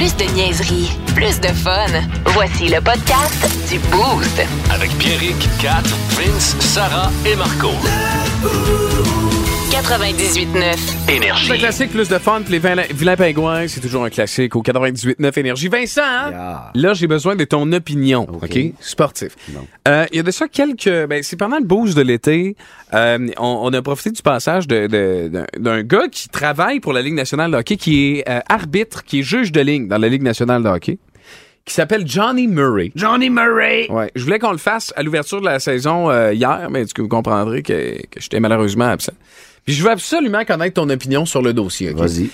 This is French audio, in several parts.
Plus de niaiserie, plus de fun. Voici le podcast du Boost. Avec Pierrick, Kat, Vince, Sarah et Marco. 98.9. Énergie. C'est un classique, plus de fun, puis les vilains, pingouins, c'est toujours un classique au 98.9 Énergie. Vincent, hein? Yeah. là, j'ai besoin de ton opinion, OK? Sportif. Euh, Il y a de ça quelques... Ben, c'est pendant le boost de l'été, euh, on, on a profité du passage de- de- d'un gars qui travaille pour la Ligue nationale de hockey, qui est euh, arbitre, qui est juge de ligne dans la Ligue nationale de hockey, qui s'appelle Johnny Murray. Johnny Murray! Ouais, je voulais qu'on le fasse à l'ouverture de la saison euh, hier, mais coup, vous comprendrez que, que j'étais malheureusement absent? Je veux absolument connaître ton opinion sur le dossier. ok? Vas-y.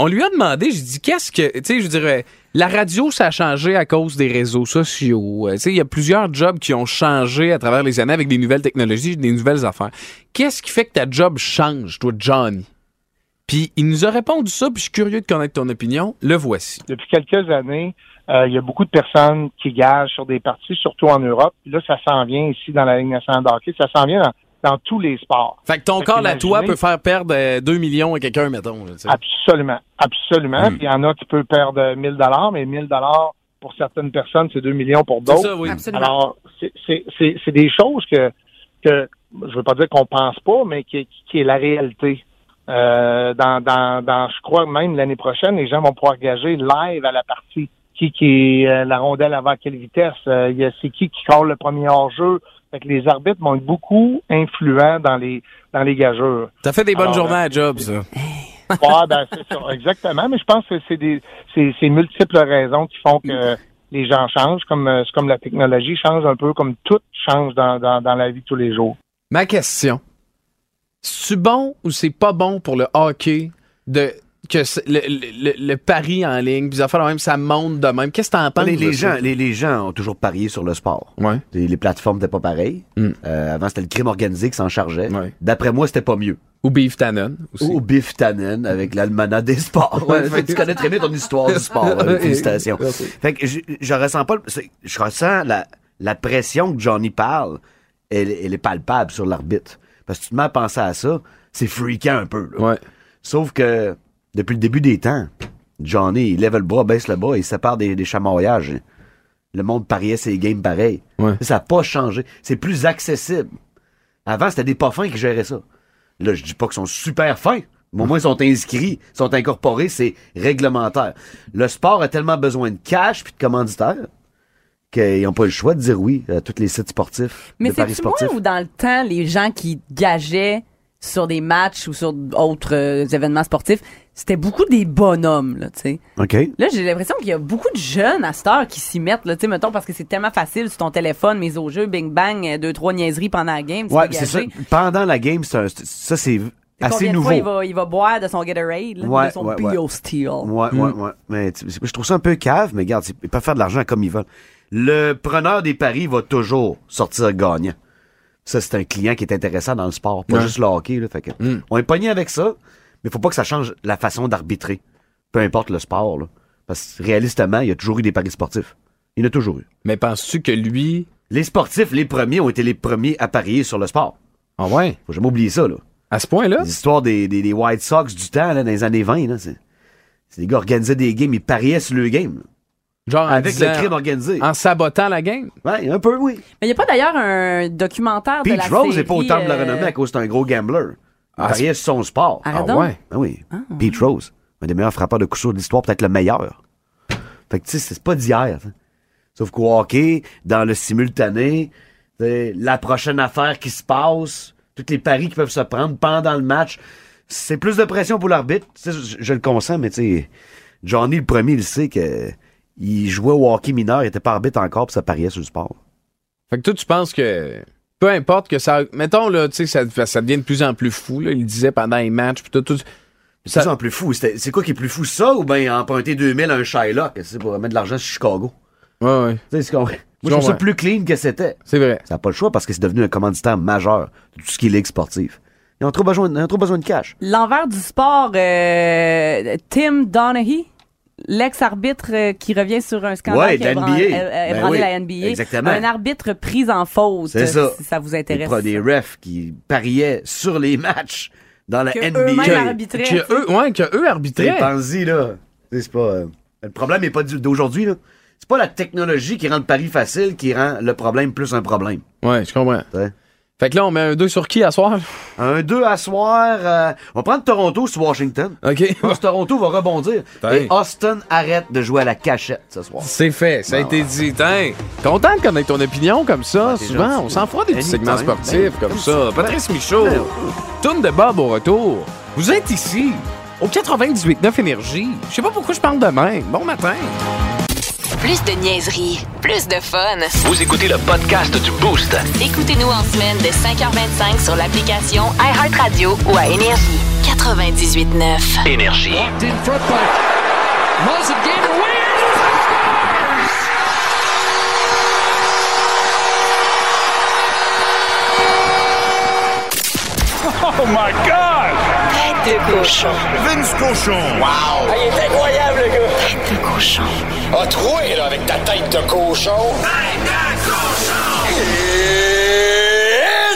On lui a demandé, j'ai dit, qu'est-ce que, tu sais, je dirais, la radio, ça a changé à cause des réseaux sociaux. Euh, Tu sais, il y a plusieurs jobs qui ont changé à travers les années avec des nouvelles technologies, des nouvelles affaires. Qu'est-ce qui fait que ta job change, toi, Johnny? Puis il nous a répondu ça, puis je suis curieux de connaître ton opinion. Le voici. depuis quelques années, euh, il y a beaucoup de personnes qui gagent sur des parties, surtout en Europe. Puis là, ça s'en vient ici dans la Ligue nationale de hockey. Ça s'en vient dans, dans tous les sports. Fait que ton Fait corps à toi peut faire perdre euh, 2 millions à quelqu'un, mettons. là, tu sais. Absolument. Absolument. Hmm. Puis il y en a qui peuvent perdre 1000 dollars, mais 1000 dollars pour certaines personnes, c'est 2 millions pour C'est d'autres. ça, oui. Alors, c'est- c'est c'est- c'est des choses que, que je veux pas dire qu'on pense pas, mais qui, qui est la réalité. Euh, dans, dans, dans, je crois même l'année prochaine, les gens vont pouvoir gager live à la partie. Qui qui est euh, la rondelle avant quelle vitesse? Euh, il y a c'est qui qui colle le premier hors-jeu? Fait que les arbitres vont être beaucoup influents dans les dans les gageurs. T'as fait des bonnes Alors, journées euh, à job, ça. Ouais, ben, c'est ça, exactement. Mais je pense que c'est des c'est c'est multiples raisons qui font que les gens changent, comme euh, c'est comme la technologie change un peu, comme tout change dans, dans, dans la vie de tous les jours. Ma question. C'est bon ou c'est pas bon pour le hockey de que le, le, le- pari en ligne, puis même ça monte de même. Qu'est-ce que t'en penses? Les, gens, les, les gens ont toujours parié sur le sport. Ouais. Les, les plateformes n'étaient pas pareilles. Mm. Euh, avant, c'était le crime organisé qui s'en chargeait. Ouais. D'après moi, c'était pas mieux. Ou Beef Tannen aussi. Ou Biff Tannen avec l'almanach des sports. Ouais, fait que tu connais très bien ton histoire du sport. félicitations. Fait que je, je ressens pas, je ressens la, la pression que Johnny parle, elle, elle est palpable sur l'arbitre. Parce que tu te mets à penser à ça, c'est freakant un peu. là. Ouais. Sauf que depuis le début des temps, Johnny, il lève le bras, baisse le bras, il sépare des, des chamaillages. Le monde pariait ses games pareil. Ouais. Ça n'a pas changé. C'est plus accessible. Avant, c'était des pas fins qui géraient ça. Là, je dis pas qu'ils sont super fins. Mais au moins, ils sont inscrits, ils sont incorporés, c'est réglementaire. Le sport a tellement besoin de cash puis de commanditaires qu'ils n'ont pas le choix de dire oui à tous les sites sportifs, Mais de paris c'est moi ou dans le temps, les gens qui gageaient sur des matchs ou sur d'autres euh, événements sportifs, c'était beaucoup des bonhommes, là, tu sais. OK? Là, j'ai l'impression qu'il y a beaucoup de jeunes à cette heure qui s'y mettent, là, tu sais, mettons, parce que c'est tellement facile sur ton téléphone, mise au jeu, bing bang, euh, deux, trois niaiseries pendant la game, Ouais, c'est ça. Pendant la game, c'est un- c'est- ça, c'est assez Combien de nouveau. fois il va, il va boire de son Gatorade, là, Ouais, de son ouais. Bio Steel? Ouais, ouais, ouais. Mais tu- je trouve ça un peu cave, mais regarde, ils peuvent faire de l'argent comme ils veulent. Le preneur des paris va toujours sortir gagnant. Ça, c'est un client qui est intéressant dans le sport, pas Ouais. juste le hockey. Là, fait que Mm. On est pogné avec ça, mais faut pas que ça change la façon d'arbitrer. Peu importe le sport. Là. Parce que réalistement, il y a toujours eu des paris sportifs. Il y en a toujours eu. Mais penses-tu que lui. Les sportifs, les premiers, ont été les premiers à parier sur le sport. Ah ouais? Faut jamais oublier ça. Là. À ce point-là? Les histoires des, des, des White Sox du temps, là, dans les années 20, là, c'est, c'est des gars organisaient des games, ils pariaient sur le game. là. Genre en Avec disant- le crime organisé. En sabotant la game? Ouais, un peu, oui. Mais il n'y a pas d'ailleurs un documentaire de Pete la Rose série, n'est pas au temple de la euh, renommée à cause que c'est un gros gambler. Ah, pariait sur son sport. Arrête Ah donc? ouais? Ah oui. Pete Rose. Un des meilleurs frappeurs de coups de l'histoire, peut-être le meilleur. Fait que, tu sais, c'est pas d'hier. ça. Sauf qu'au hockey, dans le simultané, la prochaine affaire qui se passe, tous les paris qui peuvent se prendre pendant le match, c'est plus de pression pour l'arbitre. Je, je le consens, mais tu sais, Johnny, le premier, il sait que il jouait au hockey mineur, il était pas arbitre encore, puis ça pariait sur le sport. Fait que toi, tu penses que peu importe que ça. Mettons, là, tu sais, ça, ça devient de plus en plus fou, là. Il disait pendant les matchs, puis tout. tout C'est ça en plus fou. C'est quoi qui est plus fou, ça, ou bien emprunter 2000 à un Shylock, c'est pour mettre de l'argent sur Chicago? ouais, ouais. Tu sais, Moi, je trouve ça plus clean que c'était. C'est vrai. Ça n'a pas le choix parce que c'est devenu un commanditaire majeur de tout ce qui est ligue sportive. Ils ont trop besoin, ils ont trop besoin de cash. L'envers du sport, euh, Tim Donaghy, l'ex-arbitre euh, qui revient sur un scandale Ouais, qui a NBA. euh, Ben oui, la NBA. exactement. Un arbitre pris en faute, C'est ça. si ça vous intéresse. pro- des refs qui pariaient sur les matchs dans la Que NBA. eux-mêmes Que- eux, ouais, que eux arbitraient. Pense-y, là. C'est pas. euh, Le problème n'est pas du- d'aujourd'hui, là. C'est pas la technologie qui rend le pari facile qui rend le problème plus un problème. Ouais, je comprends. Ouais. Fait que là, on met un 2 sur qui à soir? Un 2 à soir. euh, on va prendre Toronto sur Washington. OK. Parce que Toronto va rebondir. Putain. Et Austin arrête de jouer à la cachette ce soir. C'est fait, ça a été dit. Tiens, content de connaître ton opinion comme ça. Souvent, gentil. on s'en fera des petits segments sportifs Ben, comme comme ça. Patrice Michaud, Ben, tourne de Bob au retour. Vous êtes ici, au 98.9 Énergie. Je sais pas pourquoi je parle de même. Bon matin. Plus de niaiserie, plus de fun. Vous écoutez le podcast du Boost. Écoutez-nous en semaine de 5h25 sur l'application iHeartRadio ou à Énergie. 98.9. Énergie. gave it away. Tête de cochon. Vince Cochon. Wow! il est incroyable, le gars! Tête de cochon. A troué, là, avec ta tête de cochon.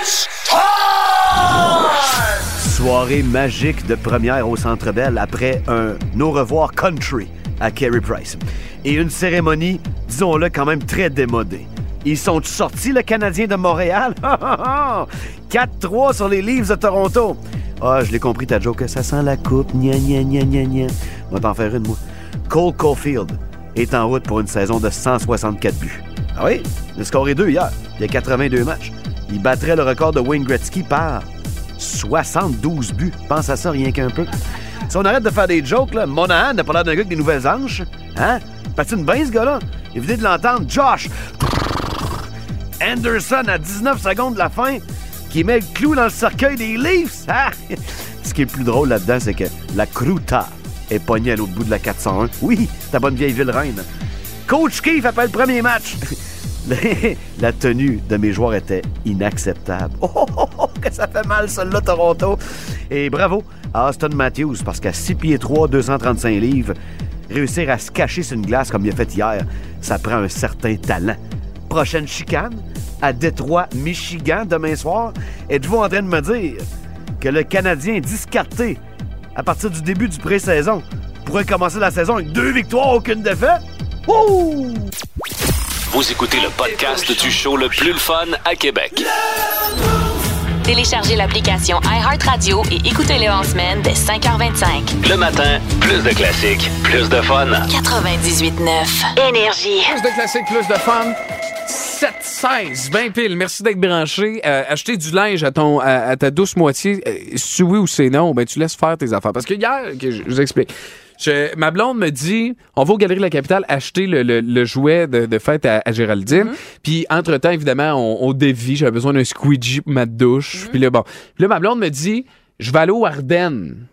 It's time! Soirée magique de première au Centre Bell après un au revoir country à Carey Price. Et une cérémonie, disons-le, quand même très démodée. Ils sont sortis, le Canadien de Montréal? 4-3 sur les Leafs de Toronto. Ah, je l'ai compris, ta joke. Ça sent la coupe. Gna. On va t'en faire une, moi. Cole Caulfield est en route pour une saison de 164 buts. Ah oui? Il a scoré deux hier. Il y a 82 matchs. Il battrait le record de Wayne Gretzky par 72 buts. Pense à ça rien qu'un peu. Si on arrête de faire des jokes, là, Monahan n'a pas l'air d'un gars des nouvelles hanches. Hein? Patine bien, ce gars-là. Venait de l'entendre. Josh Anderson à 19 secondes de la fin qui met le clou dans le cercueil des Leafs. Ah! Ce qui est le plus drôle là-dedans, c'est que la Cruta est pognée à l'autre bout de la 401. Oui, ta bonne vieille ville reine. Coach Keefe appelle le premier match. la tenue de mes joueurs était inacceptable. Oh, oh, oh, oh, que ça fait mal, celle-là, Toronto. Et bravo à Austin Matthews, parce qu'à 6 pieds 3, 235 livres, réussir à se cacher sur une glace comme il a fait hier, ça prend un certain talent. Prochaine chicane, à Détroit, Michigan, demain soir. Êtes-vous en train de me dire que le Canadien discarté à partir du début du pré-saison pourrait commencer la saison avec deux victoires, aucune défaite? Wouh! Vous écoutez le podcast du show le plus le fun à Québec. Téléchargez l'application iHeartRadio et écoutez-le en semaine dès 5h25. Le matin, plus de classiques, plus de fun. 98.9. Énergie. Plus de classiques, plus de fun. 7-16, 20 piles. Merci d'être branché. Euh, acheter du linge à, ton, à, à ta douce moitié, euh, si oui ou c'est non, ben tu laisses faire tes affaires. Parce que hier, que je, vous explique. Je- ma blonde me dit, on va aux Galeries de la Capitale acheter le, le- le jouet de, de fête à, à Géraldine. Puis entre-temps, évidemment, on, on dévie. J'avais besoin d'un squeegee pour ma douche. Puis là, bon. Puis là, ma blonde me dit, je vais aller au Ardennes.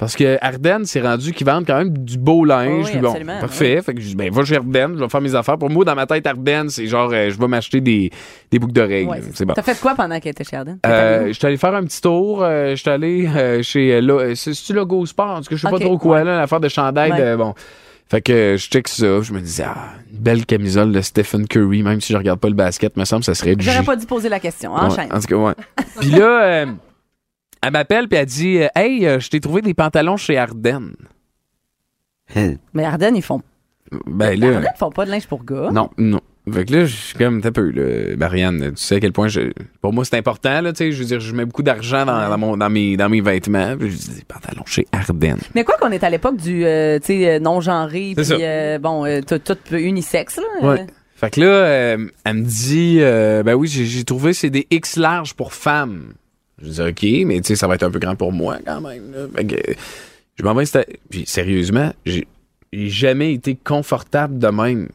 Parce que Ardennes, c'est rendu qu'ils vendent quand même du beau linge. Oui, Puis bon, absolument, parfait. Fait que je dis, ben, va chez Ardennes, je vais faire mes affaires. Pour moi, dans ma tête, Ardennes, c'est genre, euh, je vais m'acheter des, des boucles d'oreilles. Ouais, c'est bon. T'as fait quoi pendant qu'elle était chez Arden? Euh, je suis allé faire un petit tour. Euh, je suis allé euh, chez. Euh, c'est-tu Logo Sport? Parce que je sais pas trop quoi, ouais. là, l'affaire de chandail. Ouais. De, bon. Fait que je check ça. Je me disais, ah, une belle camisole de Stephen Curry, même si je regarde pas le basket, me semble ça serait du J'aurais pas dû poser la question. Ouais, Enchaîne. en tout cas, ouais. puis là, euh, elle m'appelle puis elle dit euh, Hey, euh, je t'ai trouvé des pantalons chez Ardennes. Hein, Mais Arden, ils font. Ben là. Arden, ils font pas de linge pour gars. Non, non. Fait que là, je suis comme un peu, là, Marianne, tu sais à quel point je, pour moi c'est important, là, tu sais, je veux dire, je mets beaucoup d'argent dans, dans, mon, dans, mes, dans mes vêtements. Puis je dis, des pantalons chez Ardennes. Mais quoi qu'on est à l'époque du euh, tu sais, non-genré, puis euh, bon, euh, tout, tout unisexe, là. Ouais. Fait que là, euh, elle me dit, euh, ben oui, j'ai j'ai trouvé, c'est des X larges pour femmes. Je dis, OK, mais tu sais, ça va être un peu grand pour moi quand même. Je m'en vais. Puis sérieusement, j'ai jamais été confortable de même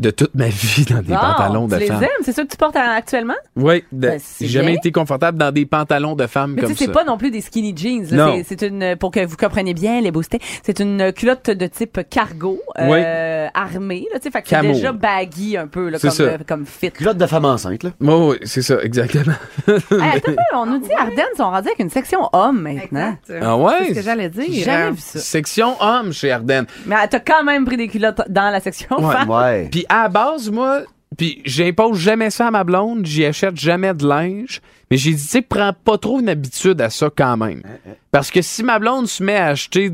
de toute ma vie dans des pantalons de tu les femmes. aimes? C'est ça que tu portes actuellement? Oui, Ben, j'ai jamais été confortable dans des pantalons de Mais tu comme ça. c'est pas non plus des skinny jeans. là. Non. C'est- une, pour que vous compreniez bien les boostés, c'est une culotte de type cargo, euh, armée, là, tu sais, fait déjà baggy un peu, là, comme, ça. euh, comme fit. Culotte de femme enceinte, là. Oui, oui, c'est ça, exactement. Hey, attends on nous dit Ardennes sont rendus avec une section homme maintenant. Ah ouais? C'est ce que j'allais dire. J'ai jamais Euh, vu ça. Section homme chez Ardennes. Mais euh, t'as quand même pris des culottes dans la section Ouais. femme. Ouais. Puis à la base, moi, puis j'impose jamais ça à ma blonde, j'y achète jamais de linge, mais j'ai dit, tu sais, prends pas trop une habitude à ça quand même. Parce que si ma blonde se met à acheter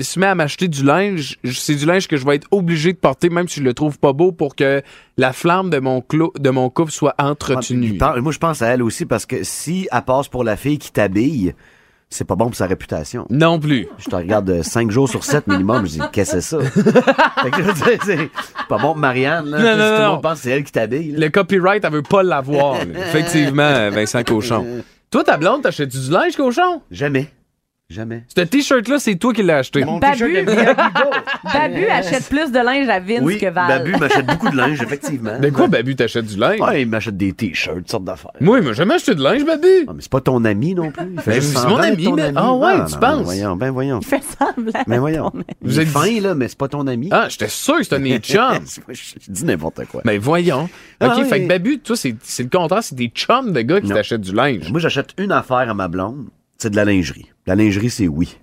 se met à m'acheter du linge, c'est du linge que je vais être obligé de porter, même si je le trouve pas beau, pour que la flamme de mon, clo- de mon couple soit entretenue. Je pense- Moi, je pense à elle aussi parce que si elle passe pour la fille qui t'habille, c'est pas bon pour sa réputation. Non plus. Je te regarde euh, cinq jours sur 7 minimum, je dis, qu'est-ce que c'est ça? C'est pas bon pour Marianne, là. Non, Si non, tout le non. monde pense que c'est elle qui t'habille. Le copyright, elle veut pas l'avoir. Effectivement, Vincent Cochon. Toi, ta blonde, t'achètes-tu du linge, Cochon? Jamais. Jamais. Ce t-shirt-là, c'est toi qui l'as acheté. Mon Babu. de. Babu achète plus de linge à Vince Oui, que Val. Babu m'achète beaucoup de linge, effectivement. De quoi, Babu, t'achètes du linge? Ouais, il m'achète des t-shirts, toutes sortes d'affaires. Moi, il m'a jamais acheté de linge, Babu. Ah, mais c'est pas ton ami non plus. Il fait Ben, c'est mon ami, ton mais- Ah ouais, tu non, penses? Ben voyons, ben voyons. Il fait semblant. Ben voyons. Vous êtes fin, là, mais c'est pas ton ami. Ah, j'étais sûr que c'était mes chums. je dis n'importe quoi. Ben voyons. Ah, OK, oui. fait que Babu, toi, c'est c'est le contraire, c'est des chums de gars qui Non. t'achètent du linge. Moi, j'achète une affaire à ma blonde, c'est de la lingerie. La lingerie, c'est oui.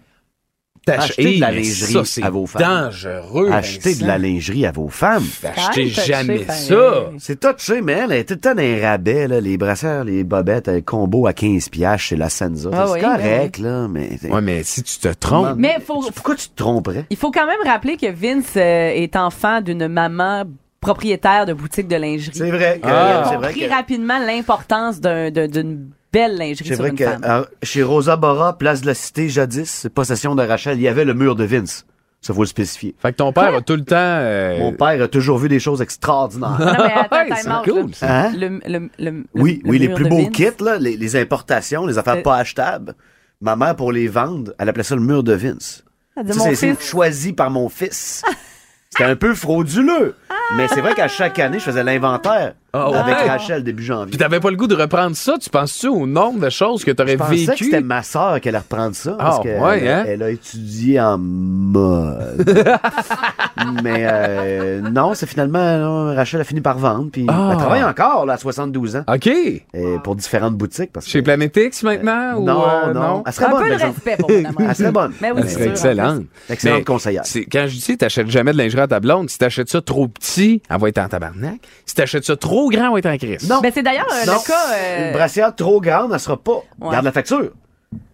Achetez de la lingerie ça, c'est à vos femmes. dangereux. Achetez de la lingerie à vos femmes. Achetez jamais ça. C'est touché, mais elle est tout le temps rabais, là, les brassières, les bobettes, un combo à 15 piastres chez la Senza. Ah c'est oui, correct, là, mais... Ouais, mais si tu te trompes. Mais faut, Pourquoi tu te tromperais? il faut quand même rappeler que Vince euh, est enfant d'une maman propriétaire de boutique de lingerie. C'est vrai que... Il a Ah. c'est vrai compris que... rapidement l'importance d'un- d'un- d'une belle lingerie C'est sur vrai une que femme. euh, chez Rosa Bora, place de la Cité, jadis, possession de Rachel, il y avait le mur de Vince. Ça faut le spécifier. Fait que ton père a tout le temps. euh, Mon père a toujours vu des choses extraordinaires. Non, mais attends, Ouais, time c'est out, cool, là. ça. Hein? Le, le, le- Oui, le oui, les mur plus de beaux Vince. kits, là, les, les importations, les affaires Euh. pas achetables. Ma mère, pour les vendre, elle appelait ça le mur de Vince. Ah, mon sais, c'est fils. choisi par mon fils. C'était un peu frauduleux. Mais c'est vrai qu'à chaque année, je faisais l'inventaire Ah avec ouais? Rachel début janvier. Puis t'avais pas le goût de reprendre ça, tu penses-tu au nombre de choses que t'aurais Je pensais que vécu? c'était ma sœur qui allait reprendre ça. Parce Ah, qu'elle ouais, hein? elle a étudié en mode. Mais euh, non, c'est finalement, Rachel a fini par vendre. Puis Ah. elle travaille encore là, à 72 ans. OK. Et pour différentes boutiques. Parce que, Chez Planet X maintenant? ou, non, euh, non, Elle serait Un bonne, peu de respect pour. Elle serait bonne. Mais oui, Elle c'est serait excellente. Excellente conseillère. Quand je dis t'achètes jamais de lingerie à ta blonde, si t'achètes ça trop petit, elle va être en tabarnak. Si t'achètes ça trop grand, elle va être en crise. Non. Ben, c'est d'ailleurs euh, Non. le cas. euh, Une brassière trop grande, elle sera pas. Ouais. Garde la facture.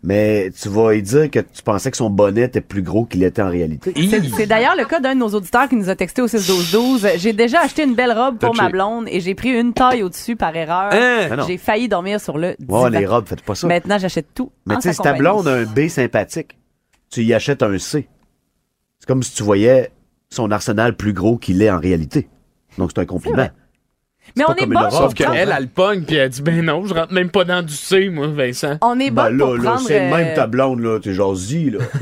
Mais tu vas lui dire que tu pensais que son bonnet était plus gros qu'il était en réalité. C'est c'est d'ailleurs le cas d'un de nos auditeurs qui nous a texté au 6-12-12. J'ai déjà acheté une belle robe pour Touché. ma blonde et j'ai pris une taille au-dessus par erreur. Hein? Ah non. J'ai failli dormir sur le Ouais, divan. les robes, faites pas ça. Maintenant, j'achète tout. Mais en tu sais, sa si ta compagnie. blonde a un B sympathique, tu y achètes un C. C'est comme si tu voyais son arsenal plus gros qu'il est en réalité. Donc c'est un compliment. Mais on est bon Sauf qu'elle, elle, elle pogne, puis elle dit Ben non, je rentre même pas dans du C, moi, Vincent. On est bon Ben pour là, là, prendre... c'est le même euh, ta blonde, là. T'es jasi, là.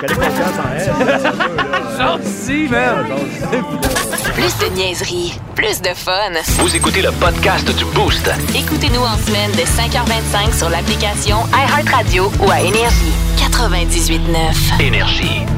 Quelle confiance en elle. man! Plus de niaiserie, plus de fun. Vous écoutez le podcast du Boost. Écoutez-nous en semaine de 5h25 sur l'application iHeartRadio ou à Énergie. 98.9. Énergie.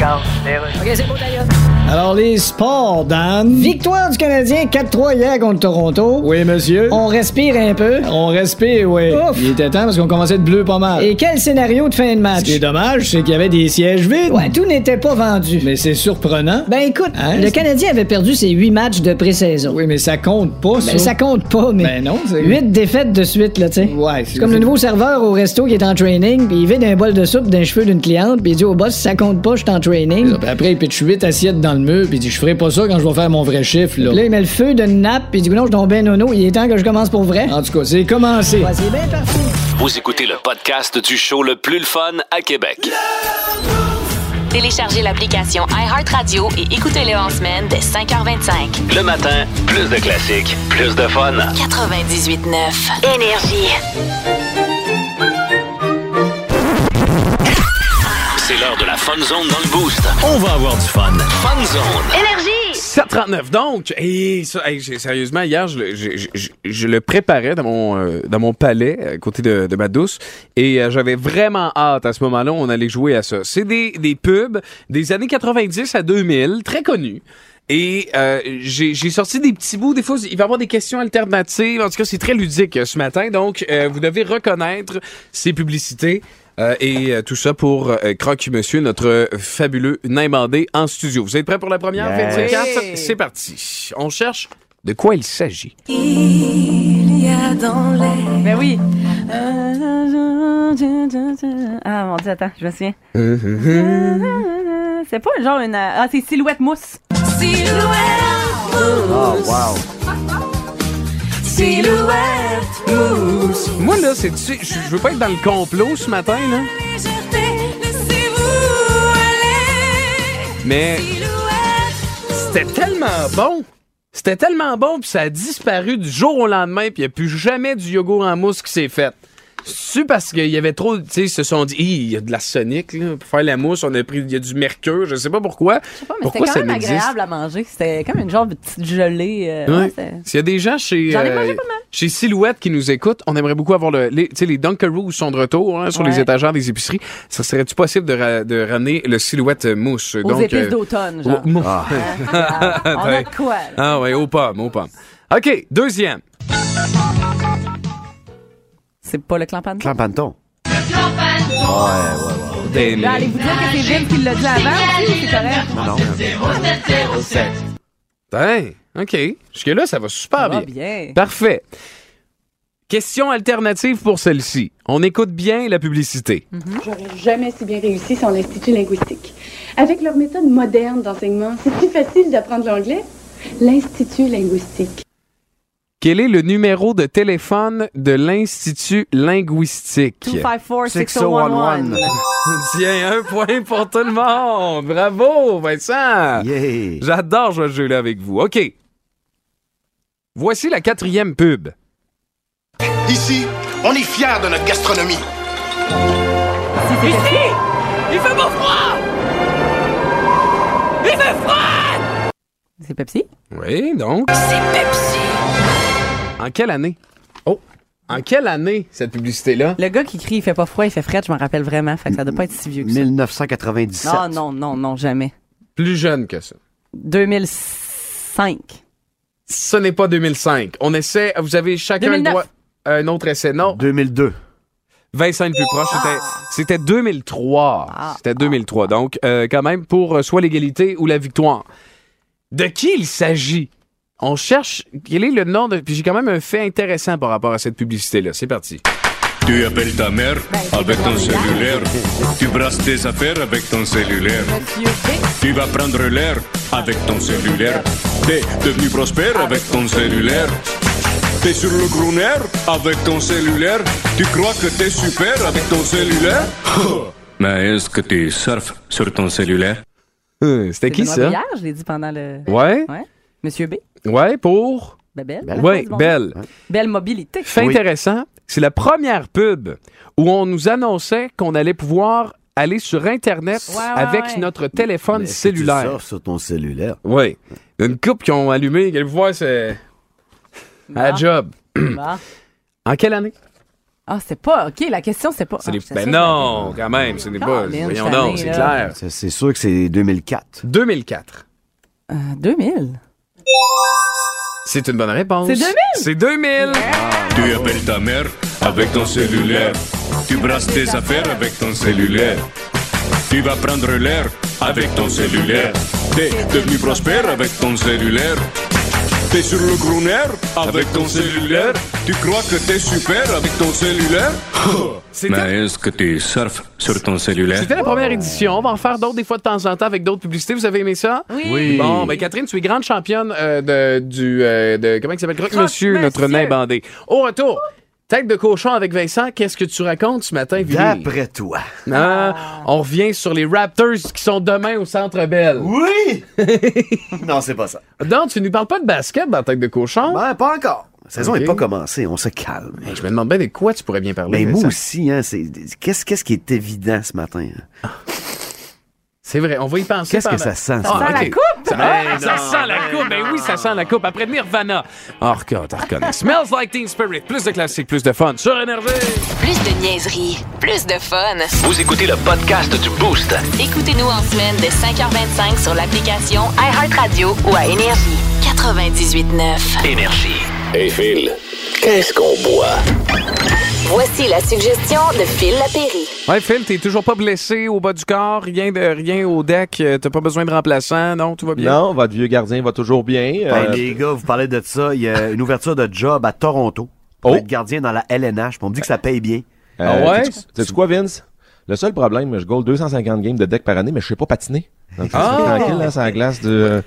go, Steelers. Okay, is it good, Alors, les sports, Dan. Victoire du Canadien 4-3 hier contre Toronto. Oui, monsieur. On respire un peu. On respire, oui. Il était temps parce qu'on commençait de bleu pas mal. Et quel scénario de fin de match? Ce qui est dommage, c'est qu'il y avait des sièges vides. Ouais, tout n'était pas vendu. Mais c'est surprenant. Ben écoute, le Canadien avait perdu ses huit matchs de pré-saison. Oui, mais ça compte pas, ça. Ben, ça compte pas, mais. Ben non, c'est. Huit défaites de suite, là, tu sais. Ouais, c'est comme le nouveau serveur au resto qui est en training, puis il vide un bol de soupe d'un cheveu d'une cliente, puis il dit au boss, ça compte pas, je suis en training. après, il pitch huit assiettes dans le mur, puis il dit, je ferai pas ça quand je vais faire mon vrai chiffre, là. Là, il met le feu d'une nappe, puis il dit, non, je tombe ben nono, il est temps que je commence pour vrai. En tout cas, c'est commencé. c'est bien parti. Vous écoutez le podcast du show le plus le fun à Québec. Téléchargez l'application iHeartRadio et écoutez-le en semaine dès 5h25. Le matin, plus de classiques, plus de fun. 98.9. Énergie. C'est l'heure de la Fun Zone dans le Boost. On va avoir du fun. Fun Zone. Énergie! 739 donc et ça, hey, j'ai- sérieusement hier je, le- je- je- je le préparais dans mon euh, dans mon palais à côté de, de ma douce et euh, j'avais vraiment hâte à ce moment-là on allait jouer à ça c'est des, des pubs des années 90 à 2000 très connus et euh, j'ai j'ai sorti des petits bouts. Des fois, il va y avoir des questions alternatives. En tout cas, c'est très ludique euh, ce matin. Donc, euh, vous devez reconnaître ces publicités. euh, et euh, tout ça pour euh, Croque Monsieur, notre fabuleux Naimandé en studio. Vous êtes prêts pour la première? Yes. 24? C'est parti. On cherche de quoi il s'agit. Ben oui. Ah mon dieu, attends, je me souviens. C'est pas genre une. Ah, c'est Silhouette Mousse. Oh, wow. Moi, là, c'est. tu sais, Je je veux pas être dans le complot ce matin, là. Mais. C'était tellement bon. C'était tellement bon, puis ça a disparu du jour au lendemain, puis il n'y a plus jamais du yogourt en mousse qui s'est fait. C'est parce qu'il y avait trop, tu sais, ils se sont dit, il y a de la sonique, là, pour faire la mousse, on a pris, il y a du mercure, je sais pas pourquoi. Je sais pas, mais pourquoi c'était quand même agréable à manger. C'était comme une genre de petite gelée. euh, Ouais. S'il y a des gens chez, J'en ai euh, chez Silhouette qui nous écoutent, on aimerait beaucoup avoir le, les, tu sais, les Dunkaroos sont de retour hein, sur Ouais. les étagères des épiceries. Ça serait-tu possible de, ra- de ramener le Silhouette mousse? Aux Donc, épices euh, d'automne, genre. au- Ah. Ah, on a de quoi, là? Ah ouais, aux pommes, aux pommes. OK, deuxième. C'est pas le clampanton? Clampanton. Ouais, ouais, Des- Là, allez-vous dire que c'est Vince qui l'a dit avant? Aussi, c'est correct? ouais. Non, non. Ben, OK. Jusque-là, ça va super Ça va bien. bien. Parfait. Question alternative pour celle-ci. On écoute bien la publicité. J'aurais jamais si bien réussi sans l'Institut linguistique. Avec leur méthode moderne d'enseignement, c'est plus facile d'apprendre l'anglais? L'Institut linguistique. Quel est le numéro de téléphone de l'Institut linguistique? 254-6011. Tiens, un point pour tout le monde. Bravo, Vincent. Yeah. J'adore jouer à ce jeu-là avec vous. OK. Voici la quatrième pub. Ici, on est fiers de notre gastronomie. C'est Pepsi? Oui, donc. C'est Pepsi. En quelle année? Oh, en quelle année, cette publicité-là? Le gars qui crie il fait pas froid, il fait frais, je m'en rappelle vraiment. Fait que ça doit pas être si vieux que ça. 1997. Non, non, non, non, jamais. Plus jeune que ça. 2005. Ce n'est pas 2005. On essaie, vous avez chacun 2009. le droit à un autre essai. Non, 2002. Vincent le plus proche, c'était- c'était 2003. Ah. C'était 2003. Donc, euh, quand même, pour euh, soit l'égalité ou la victoire. De qui il s'agit? On cherche quel est le nom de. Puis j'ai quand même un fait intéressant par rapport à cette publicité-là. C'est parti. Tu appelles ta mère avec ton cellulaire. Tu brasses tes affaires avec ton cellulaire. Monsieur B. Tu vas prendre l'air avec ton cellulaire. T'es devenu prospère avec ton cellulaire. T'es sur le crooner avec ton cellulaire. Tu crois que t'es super avec ton cellulaire? Mais est-ce que tu surfes sur ton cellulaire? Euh, C'était qui Benoît ça? Brière, je l'ai dit pendant le. Ouais. Ouais. Monsieur B. Ouais, pour. Ben, belle. Belle. Ouais, Bon. belle. Belle mobilité. Fait Oui. intéressant, c'est la première pub où on nous annonçait qu'on allait pouvoir aller sur Internet Ouais, ouais, avec ouais. notre téléphone Mais que tu cellulaire. surfes sur ton cellulaire. Oui. Une coupe qui ont allumé, quelle voir, c'est à Bon. job. Bon. En quelle année? Ah, c'est pas. OK, la question, c'est pas. C'est ah, les- Ben non, quand même, ce n'est pas. Voyons donc, c'est clair. C'est c'est sûr que c'est 2004. 2004. Euh, 2000. C'est une bonne réponse. C'est 2000? C'est 2000. Tu appelles ta mère avec ton cellulaire. Tu brasses tes affaires avec ton cellulaire. Tu vas prendre l'air avec ton cellulaire. T'es devenu prospère avec ton cellulaire. T'es sur le crooner avec ton cellulaire. Tu crois que t'es super avec ton cellulaire? C'était- Mais est-ce que tu surfes sur ton cellulaire? C'était la première édition. On va en faire d'autres des fois de temps en temps avec d'autres publicités. Vous avez aimé ça? Oui. Bon, ben Catherine, tu es grande championne euh, de, du, euh, de, comment il s'appelle? Croque Monsieur, notre nain bandé. Au retour, tête de cochon avec Vincent, qu'est-ce que tu racontes ce matin, Vinny? D'après toi. Ah, On revient sur les Raptors qui sont demain au Centre Bell. Oui! non, c'est pas ça. Non, tu nous parles pas de basket dans tête de cochon? Ben, pas encore. La saison n'est pas commencée, on se calme. Hey, je me demande bien de quoi tu pourrais bien parler. Mais moi Vincent. aussi, hein, c'est, qu'est-ce, qu'est-ce qui est évident ce matin? hein? C'est vrai, on va y penser. Qu'est-ce que ça sent? Ça? Ah, sent la coupe? Ça, sent la coupe. Ben oui, ça sent la coupe. Après Nirvana. Oh, regarde, t'as reconnu. Smells like Teen Spirit. Plus de classiques, plus de fun. Sur Énergie. Plus de niaiserie, plus de fun. Vous écoutez le podcast du Boost. Écoutez-nous en semaine de 5h25 sur l'application iHeartRadio ou à Énergie. 98.9. Énergie. Hey Phil, qu'est-ce qu'on boit? Voici la suggestion de Phil Lapéry. Ouais, Phil, t'es toujours pas blessé au bas du corps, rien de rien au deck, euh, t'as pas besoin de remplaçant, non, tout va bien? Non, votre vieux gardien va toujours bien. Hey, Euh, les gars, vous parlez de ça. Il y a une ouverture de job à Toronto. Pour Oh. être gardien dans la LNH. puis On me dit que ça paye bien. Ah ouais? Tu sais quoi, Vince? Le seul problème, je goal 250 games de deck par année, mais je sais pas patiner. Donc, c'est Ah! tranquille, là, sur la glace de...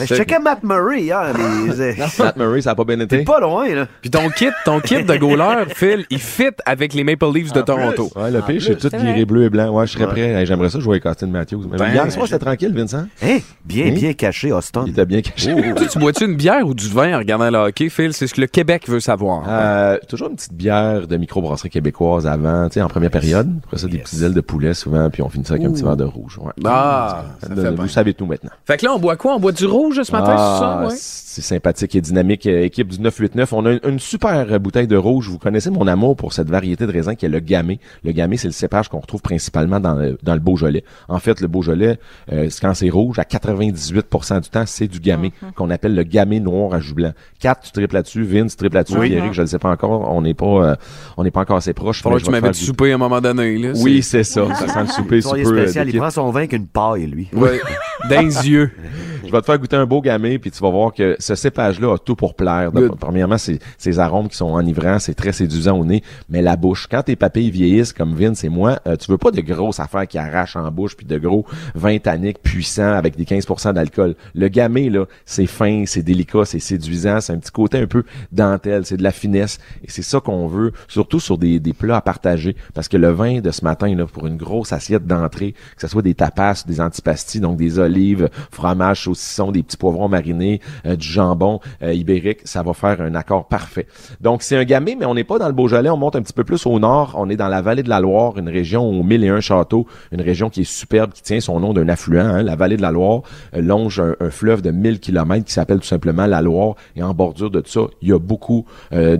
Mais je checkais Matt Murray hier. Les... Matt Murray, ça a pas bien été. T'es pas loin, là. Puis ton kit, ton kit de goaler, Phil, il fit avec les Maple Leafs de Toronto. Ouais, le pire, j'ai plus, tout c'est viré bleu et blanc. Ouais, je serais prêt. Hey, J'aimerais ça jouer avec Austin Matthews. Mais Ben, hier soir, c'était tranquille, Vincent. Hein? Bien, Hein? bien caché, Austin. Il était bien caché. Tu, tu bois-tu une bière ou du vin en regardant le hockey, Phil? C'est ce que le Québec veut savoir. Euh, toujours une petite bière de microbrasserie québécoise avant, tu sais, en première période. Après ça, des petites ailes de poulet souvent, puis on finit ça avec un petit verre de rouge. Ouais. Ah, ça fait vous bien. savez tout maintenant. Fait que là, on boit quoi? On boit du rouge ce matin, Ah, c'est ça? Ouais. C'est sympathique et dynamique. Euh, Équipe du 989. On a une, une super bouteille de rouge. Vous connaissez mon amour pour cette variété de raisin qui est le gamay. Le gamay, c'est le cépage qu'on retrouve principalement dans le, dans le Beaujolais. En fait, le Beaujolais, euh, quand c'est rouge, à 98% du temps, c'est du gamay, qu'on appelle le gamay noir à jus blanc. 4, tu triples là-dessus. Vince, tu triples là-dessus. Oui. Eric, je le sais pas encore. On n'est pas, euh, on n'est pas encore assez proches. Faudrait que tu je vais te m'invites faire souper à un moment donné, là. Oui, c'est ça. Ça sent le souper euh, spécial, il prend son vin avec une paille, lui. Ouais. Dans les yeux. Vais te faire goûter un beau gamay, puis tu vas voir que ce cépage-là a tout pour plaire. Donc, premièrement, c'est ses arômes qui sont enivrants, c'est très séduisant au nez, mais la bouche, quand tes papilles vieillissent comme Vince et moi, euh, tu veux pas de grosses affaires qui arrachent en bouche, puis de gros vins tanniques puissants avec des 15% d'alcool. Le gamay, là, c'est fin, c'est délicat, c'est séduisant, c'est un petit côté un peu dentelle, c'est de la finesse, et c'est ça qu'on veut, surtout sur des, des plats à partager, parce que le vin de ce matin, là, pour une grosse assiette d'entrée, que ce soit des tapas, des antipasties, donc des olives, fromage, saucisson, des petits poivrons marinés, euh, du jambon euh, ibérique, ça va faire un accord parfait. Donc c'est un gamay, mais on n'est pas dans le Beaujolais, on monte un petit peu plus au nord, on est dans la vallée de la Loire, une région aux mille et un châteaux, une région qui est superbe, qui tient son nom d'un affluent, hein, la vallée de la Loire, euh, longe un, un fleuve de 1000 kilomètres qui s'appelle tout simplement la Loire, et en bordure de tout ça, il y a beaucoup de,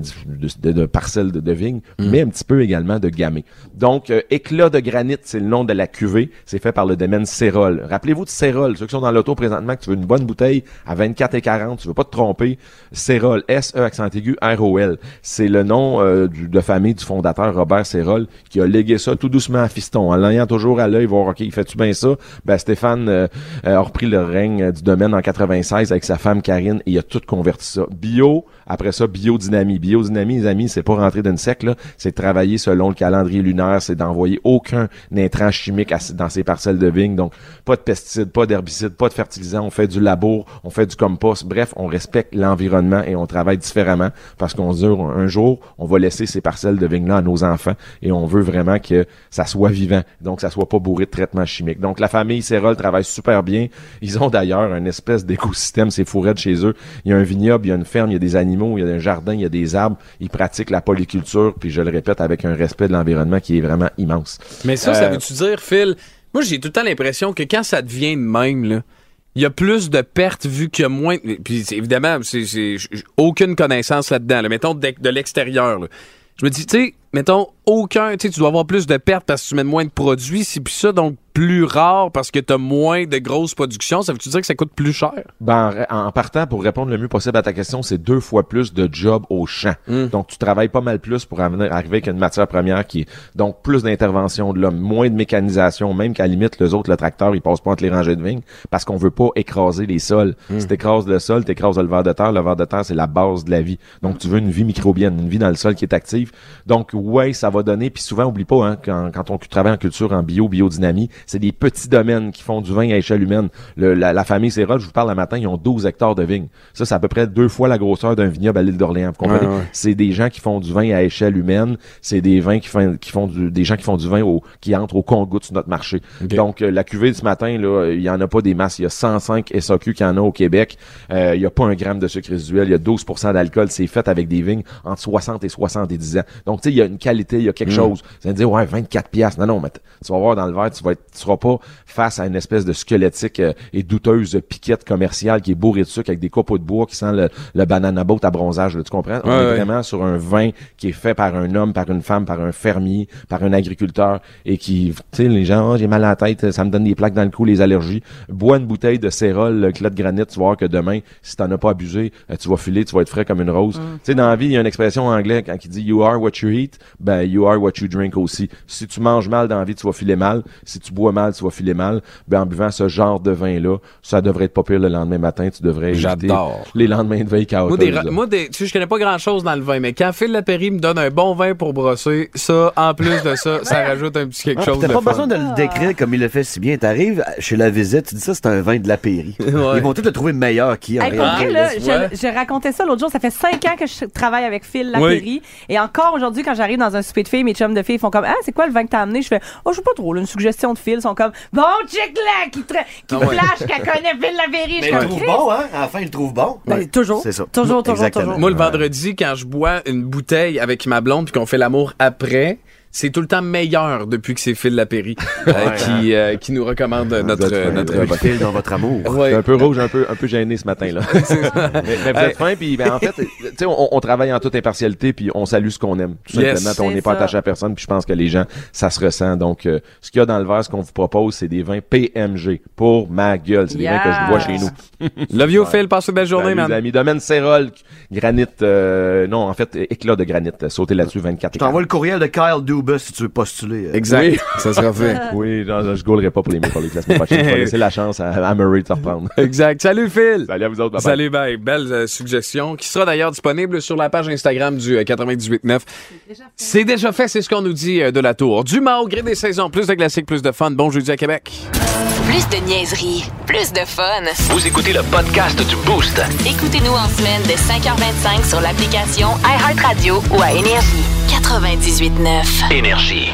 de- de parcelles de, de vignes, mais un petit peu également de gamay. Donc, éclat de granit, c'est le nom de la cuvée, c'est fait par le domaine Cérol. Rappelez-vous de Cérol, ceux qui sont dans l'auto présentement, que tu veux une bonne bouteille à 24 et 40, tu veux pas te tromper, Cérol, S-E accent aigu, R-O-L. C'est le nom euh, de famille du fondateur Robert Cérol qui a légué ça tout doucement à Fiston, en l'ayant toujours à l'œil, voir, OK, il fait-tu bien ça? Ben, Stéphane euh, euh, a repris le règne du domaine en 96 avec sa femme Karine et il a tout converti ça. Bio, après ça, biodynamie. Biodynamie, les amis, c'est pas rentrer d'une sec, là. C'est travailler selon le calendrier lunaire, c'est d'envoyer aucun intrant chimique dans ces parcelles de vignes. Donc, pas de pesticides, pas d'herbicides, pas de fertilisants. On fait du labour, on fait du compost. Bref, on respecte l'environnement et on travaille différemment parce qu'on se dit un jour, on va laisser ces parcelles de vignes-là à nos enfants et on veut vraiment que ça soit vivant. Donc, ça soit pas bourré de traitements chimiques. Donc, la famille Cérol travaille super bien. Ils ont d'ailleurs un espèce d'écosystème, c'est fourré de chez eux. Il y a un vignoble, il y a une ferme, il y a des animaux, il y a un jardin, il y a des arbres. Ils pratiquent la polyculture, puis je le répète, avec un respect de l'environnement qui est vraiment immense. Mais ça, ça Euh, veut-tu dire, Phil? Moi, j'ai tout le temps l'impression que quand ça devient de même, là, il y a plus de pertes vu qu'il y a moins. Puis évidemment, j'ai aucune connaissance là-dedans. là. Mettons de, de l'extérieur. Je me dis, tu sais, mettons, aucun, tu sais, tu dois avoir plus de pertes parce que tu mets moins de produits, c'est puis ça, donc plus rare parce que tu as moins de grosses productions. Ça veut-tu dire que ça coûte plus cher? Ben, en, en partant, pour répondre le mieux possible à ta question, c'est deux fois plus de job au champ. Donc, tu travailles pas mal plus pour avenir- arriver avec une matière première qui est donc plus d'intervention de l'homme, moins de mécanisation, même qu'à la limite, les autres, le tracteur, il passe pas entre les rangées de vignes parce qu'on veut pas écraser les sols. Si t'écrases le sol, t'écrases le ver de terre. Le ver de terre, c'est la base de la vie. Donc, tu veux une vie microbienne, une vie dans le sol qui est active. Donc, ouais, ça va donner. Puis souvent, oublie pas, hein, quand, quand on travaille en culture en bio, biodynamie, c'est des petits domaines qui font du vin à échelle humaine. Le- la, la famille Cérol, je vous parle le matin, ils ont 12 hectares de vignes. Ça, c'est à peu près deux fois la grosseur d'un vignoble à l'île d'Orléans. Vous comprenez? Ouais, ouais. C'est des gens qui font du vin à échelle humaine. C'est des vins qui font, qui font du, des gens qui font du vin au, qui entrent au Congo sur notre marché. Donc, euh, la cuvée de ce matin, là, il y en a pas des masses. Il y a 105 SAQ qu'il y en a au Québec. Euh, il y a pas un gramme de sucre résiduel. Il y a 12% d'alcool. C'est fait avec des vignes entre 60 et 70 ans. Donc, tu sais, il y a une qualité, il y a quelque Mm. chose. Vous allez me dire, ouais, 24 piastres. Non, non, mais tu vas voir dans le verre, tu vas être, tu seras pas face à une espèce de squelettique euh, et douteuse piquette commerciale qui est bourrée de sucre avec des copeaux de bois qui sent le, le banana boat à bronzage, là, tu comprends? On Ouais, est ouais. vraiment sur un vin qui est fait par un homme, par une femme, par un fermier, par un agriculteur et qui, tu sais, les gens, Ah, j'ai mal à la tête, ça me donne des plaques dans le cou, les allergies. Bois une bouteille de cérol, clot de granit, tu vas voir que demain, si t'en as pas abusé, euh, tu vas filer, tu vas être frais comme une rose. Tu sais, dans la vie, il y a une expression en anglais quand il dit you are what you eat. Ben you are what you drink aussi. Si tu manges mal dans la vie, tu vas filer mal. Si tu bois mal, tu vas filer mal. Ben en buvant ce genre de vin-là, ça devrait être pas pire le lendemain matin. Tu devrais éviter J'adore. les lendemains de veille Moi, des, moi des, tu sais, je connais pas grand chose dans le vin, mais quand Phil Lapéry me donne un bon vin pour brosser, ça, en plus de ça, ça rajoute un petit quelque Ah, chose T'as de pas fun. besoin de le décrire comme il le fait si bien. T'arrives chez la visite, tu dis ça, c'est un vin de la Péri. Ils vont tous le trouver meilleur qui en Hey, là, Ouais. je, je racontais ça l'autre jour. Ça fait cinq ans que je travaille avec Phil Oui. Lapéry. Et encore aujourd'hui, quand j'arrive dans un souper de filles, mes chums de filles font comme Ah, c'est quoi le vin que t'as amené? Je fais Oh, je sais pas trop, là, une suggestion de Phil. Ils sont comme Bon, check-la, qui, tra- qui Ah ouais. flash qu'elle connaît Phil Lapéry. Je Mais il le trouve bon, hein? À la fin, il le trouve bon. Ben, toujours. C'est ça. Toujours, toujours, Exactement. toujours. Moi, le vendredi, quand je bois une bouteille avec ma blonde puis qu'on fait l'amour après, c'est tout le temps meilleur depuis que c'est Phil Lapéry euh, qui, euh, qui nous recommande notre, fin, notre vin. Phil dans votre amour. Ouais. Un peu rouge, un peu, un peu gêné ce matin-là. mais, mais vous êtes fin, puis ben, en fait, tu sais, on, on travaille en toute impartialité, puis on salue ce qu'on aime, tout Yes. simplement, on n'est pas attaché à personne, puis je pense que les gens, ça se ressent. Donc, euh, ce qu'il y a dans le verre, ce qu'on vous propose, c'est des vins PMG, pour ma gueule. C'est des vins que je bois chez nous. Love you, Phil. Passe une belle journée, man. les amis. Domaine Cérol, granit, euh, non, en fait, éclat de granit. Sautez là-dessus 24 Je t'envoie le courriel de Kyle Si tu veux postuler. euh. Exact. Ça sera fait. Oui, non, je gaulerai pas pour les pour les classements prochains. Je vais laisser la chance à, à Murray de se reprendre. Exact. Salut, Phil. Salut à vous autres, bye. Salut, bye. Belle euh, suggestion qui sera d'ailleurs disponible sur la page Instagram du euh, 98.9. C'est déjà fait, c'est ce qu'on nous dit euh, de la tour. Du Mans au gré des saisons, plus de classiques, plus de fun. Bon jeudi à Québec. Plus de niaiserie, plus de fun. Vous écoutez le podcast du Boost. Écoutez-nous en semaine de 5h25 sur l'application iHeartRadio ou à Énergie. 98.9. Énergie.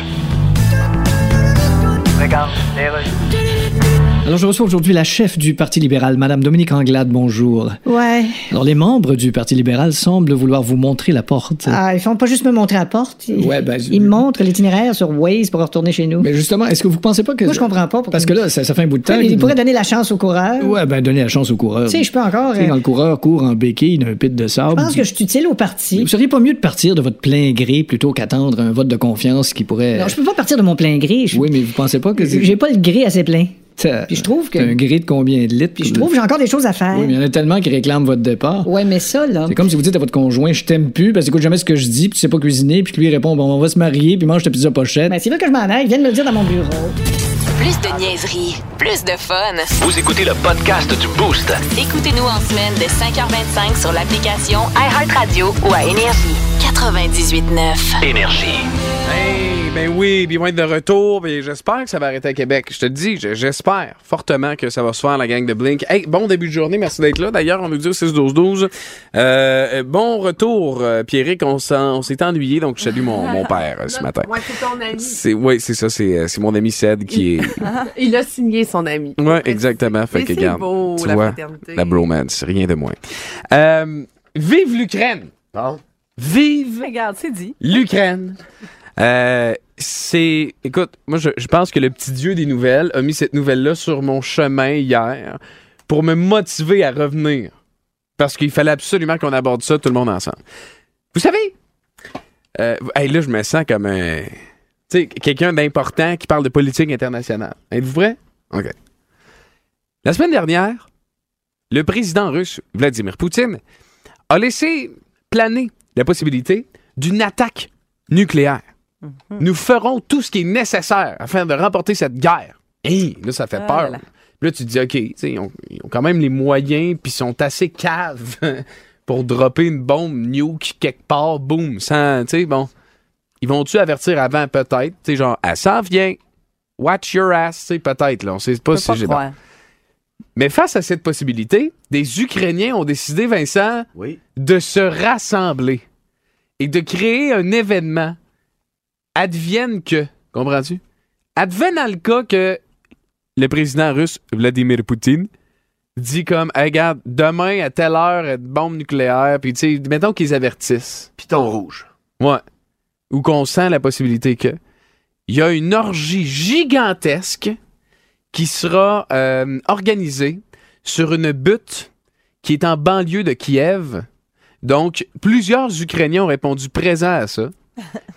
Alors, je reçois aujourd'hui la chef du Parti libéral, Madame Dominique Anglade. Bonjour. Ouais. Alors, les membres du Parti libéral semblent vouloir vous montrer la porte. Ah, ils font pas juste me montrer la porte. Ils, Ouais, ben, ils montrent l'itinéraire sur Waze pour retourner chez nous. Mais justement, est-ce que vous pensez pas que. Moi, je comprends pas. pourquoi- Parce que là, ça, ça fait un bout de temps. ils qu'il- pourraient donner la chance au coureur. Ouais, ben, donner la chance au coureur. Tu sais, je peux encore. Euh, quand le coureur court en béquille d'un pit de sable. Je pense que je suis utile au parti. Vous seriez pas mieux de partir de votre plein gré plutôt qu'attendre un vote de confiance qui pourrait. Non, je peux pas partir de mon plein gré. Je- Oui, mais vous pensez pas que. J'ai pas le gré assez plein. Puis je trouve que- un gré de combien de litres? Puis je trouve que j'ai encore des choses à faire. Oui, mais il y en a tellement qui réclament votre départ. Ouais, mais ça, là. C'est comme si vous dites à votre conjoint, je t'aime plus, parce qu'il écoute jamais ce que je dis, puis tu sais pas cuisiner, puis que lui répond, bon, on va se marier, puis mange ta pizza pochette. Ben, s'ils veulent que je m'en aille, ils viennent me le dire dans mon bureau. Plus de niaiserie, plus de fun. Vous écoutez le podcast du Boost. Écoutez-nous en semaine de 5h25 sur l'application iHeartRadio ou à Énergie. 98.9. Énergie. Hey, ben oui, bien moins de retour. Ben, j'espère que ça va arrêter à Québec. Je te le dis, je- j'espère fortement que ça va se faire, la gang de Blink. Hey, bon début de journée, merci d'être là. D'ailleurs, on nous dit au 6-12-12. Euh, bon retour, euh, Pierrick. On s'est ennuyé, donc je salue mon, mon père euh, ce matin. Ouais, c'est ton ami. C'est, oui, c'est ça, c'est, euh, c'est mon ami Ced qui est. Il a signé son ami. Ouais, exactement. Fait que, regarde, beau, tu la vois, fraternité. la bromance, rien de moins. Euh, vive l'Ukraine! Vive Regarde, c'est dit. l'Ukraine! Euh, c'est. Écoute, moi, je, pense que le petit dieu des nouvelles a mis cette nouvelle-là sur mon chemin hier pour me motiver à revenir. Parce qu'il fallait absolument qu'on aborde ça, tout le monde ensemble. Vous savez, euh, hey, là, je me sens comme un. Tu sais, quelqu'un d'important qui parle de politique internationale. Êtes-vous vrai? OK. La semaine dernière, le président russe, Vladimir Poutine, a laissé planer la possibilité d'une attaque nucléaire. Nous ferons tout ce qui est nécessaire afin de remporter cette guerre. Hey, là, ça fait peur. là là. Puis Là, tu te dis, OK, tu sais, ils ont, ils ont quand même les moyens, puis ils sont assez caves pour dropper une bombe nuke quelque part, boum, sans, tu sais, bon. Ils vont-tu avertir avant, peut-être? Tu sais, genre, elle s'en vient. Watch your ass, tu sais, peut-être, là. On sait pas si j'ai. Mais face à cette possibilité, des Ukrainiens ont décidé, Vincent, de se rassembler et de créer un événement. Advienne que, comprends-tu? Advienne le cas que le président russe, Vladimir Poutine, dit comme, Hey, regarde, demain à telle heure, une bombe nucléaire, puis tu sais, mettons qu'ils avertissent. Piton rouge. Ouais. Ou qu'on sent la possibilité que. Il y a une orgie gigantesque qui sera euh, organisée sur une butte qui est en banlieue de Kiev. Donc, plusieurs Ukrainiens ont répondu présents à ça.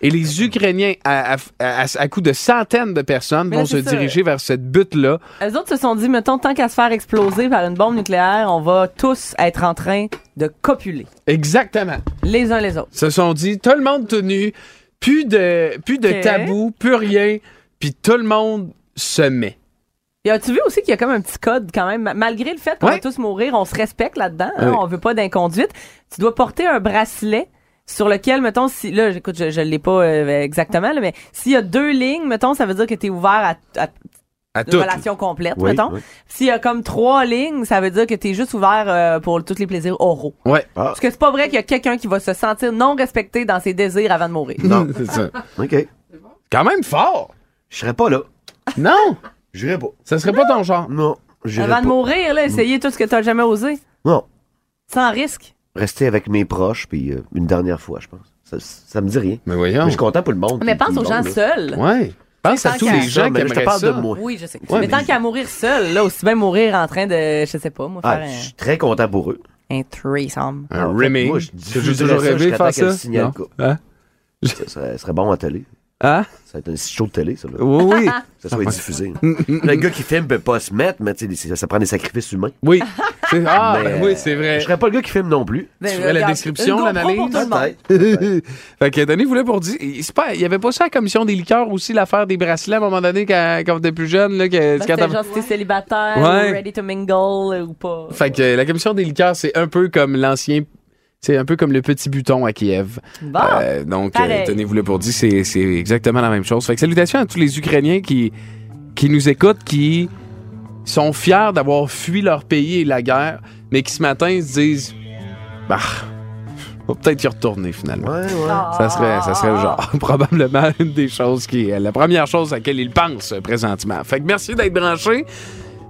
Et les Ukrainiens, à, à, à- à coup de centaines de personnes, vont se ça. diriger vers cette butte-là. Eux autres se sont dit, mettons, tant qu'à se faire exploser par une bombe nucléaire, on va tous être en train de copuler. Exactement. Les uns les autres. se sont dit, tout le monde tenu, plus de, plus de Ok. tabou, plus rien, puis tout le monde se met. Et as-tu vu aussi qu'il y a comme un petit code quand même, ma- malgré le fait qu'on Ouais. va tous mourir, on se respecte là-dedans, hein, Oui. on veut pas d'inconduite. Tu dois porter un bracelet sur lequel, mettons, si là, écoute, je, je l'ai pas euh, exactement, là, mais s'il y a deux lignes, mettons, ça veut dire que tu es ouvert à, à À une tout. relation complète, Oui, mettons. oui. S'il y a comme trois lignes, ça veut dire que tu es juste ouvert euh, pour tous les plaisirs oraux. Ouais. Ah, Parce que c'est pas vrai qu'il y a quelqu'un qui va se sentir non respecté dans ses désirs avant de mourir. non. C'est ça. OK. Quand même fort. Je serais pas là. Non, J'irais pas. ça serait pas ton genre. Non. Avant pas. de mourir, là, essayer tout ce que tu jamais osé. Non. Sans risque. Rester avec mes proches, puis euh, une dernière fois, je pense. Ça, ça me dit rien. Mais voyons. Mais je suis content pour le monde. Mais pense aux gens seuls. Ouais. Pense à tous les gens mais qui là, je te aimeraient parle ça. de moi. Oui, je sais. Ouais, mais, mais- tant qu'à mourir seul, là, aussi bien mourir en train de, je sais pas, moi, Ah, faire je suis très content pour eux. un, un threesome. Un rimming. moi, je J'ai diffuserais toujours rêvé faire ça. Hein? Ça serait, serait bon à télé. Hein? Ça va être un show de télé, ça. Là. Oui, oui. Ça soit diffusé. le gars qui filme peut pas se mettre, mais tu sais, ça, ça prend des sacrifices humains. Oui. C'est- Ah, Mais, oui, c'est vrai. Je serais pas le gars qui filme non plus. Tu ferais la description, l'analyse? fait que Denis voulait pour dire, il c'est pas- il y avait pas ça à la commission des liqueurs aussi, l'affaire des bracelets à un moment donné quand, quand on était plus jeune, là, que, Ben, quand genre si t'es célibataire Ouais. ready to mingle euh, ou pas. Fait que la commission des liqueurs, c'est un peu comme l'ancien. C'est un peu comme le petit buton à Kiev. Bon. Euh, donc, euh, tenez-vous pour dire, c'est, c'est exactement la même chose. Fait que salutations à tous les Ukrainiens qui, qui nous écoutent, qui sont fiers d'avoir fui leur pays et la guerre, mais qui ce matin se disent, bah, faut peut-être y retourner finalement. Ouais, ouais. Ça serait, ça serait genre probablement une des choses qui est la première chose à laquelle ils pensent présentement. Fait que merci d'être branché.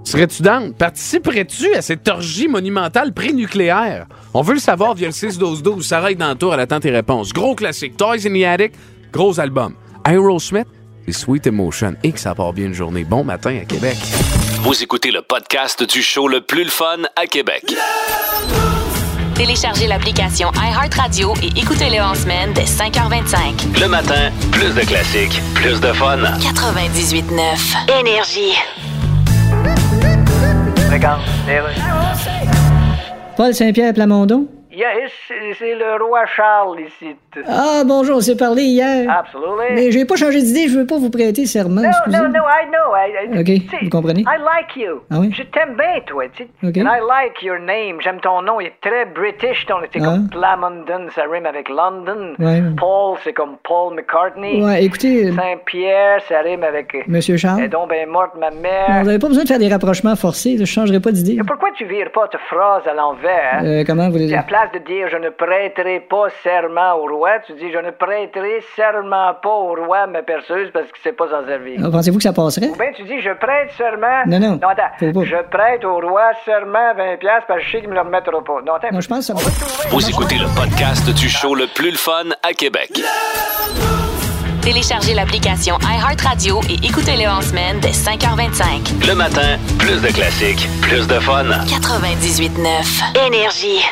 Serais-tu down? Participerais-tu à cette orgie monumentale pré-nucléaire? On veut le savoir via le 6-12-12. Ça règle dans le tour, elle attend tes réponses. Gros classique, Toys in the Attic, gros album. Aerosmith et Sweet Emotion. Et que ça part bien une journée. Bon matin à Québec. Vous écoutez le podcast du show le plus le fun à Québec. Téléchargez l'application iHeartRadio et écoutez-le en semaine dès 5h25. Le matin, plus de classiques, plus de fun. 98.9 Énergie. Paul Saint-Pierre Plamondon? Yes, c'est le roi Charles ici. Ah, bonjour, on s'est parlé hier. Absolutely. Mais j'ai pas changé d'idée, je veux pas vous prêter serment, No, excusez. no, no, I know. I, I- Ok, vous comprenez? I like you. Ah oui? Je t'aime bien, toi, tu sais. Ok. And I like your name. J'aime ton nom. Il est très british. Ton, c'est Ah. comme Plamondon, ça rime avec London. Ouais. Paul, c'est comme Paul McCartney. Ouais, écoutez, euh, Saint-Pierre, ça rime avec... euh, Monsieur Charles. Est donc bien morte, ma mère. vous avez pas besoin de faire des rapprochements forcés, je changerai pas d'idée. Et pourquoi tu vires pas ta phrase à l'envers? hein? Euh, comment vous voulez dire? Place de dire je ne prêterai pas serment au roi, tu dis je ne prêterai serment pas au roi ma perceuse parce qu'il sait pas s'en servir. Ah, Pensez-vous que ça passerait? Ou bien tu dis je prête serment? Non, non, Non, attends. faut pas. Je prête au roi serment 20$ piastres parce que je sais qu'il me le remettra pas. Non, attends. Non, je pense que ça Vous écoutez le podcast du show le plus le fun à Québec. Téléchargez l'application iHeartRadio et écoutez-le en semaine dès 5h25. Le matin, plus de classiques, plus de fun. 98.9 Énergie.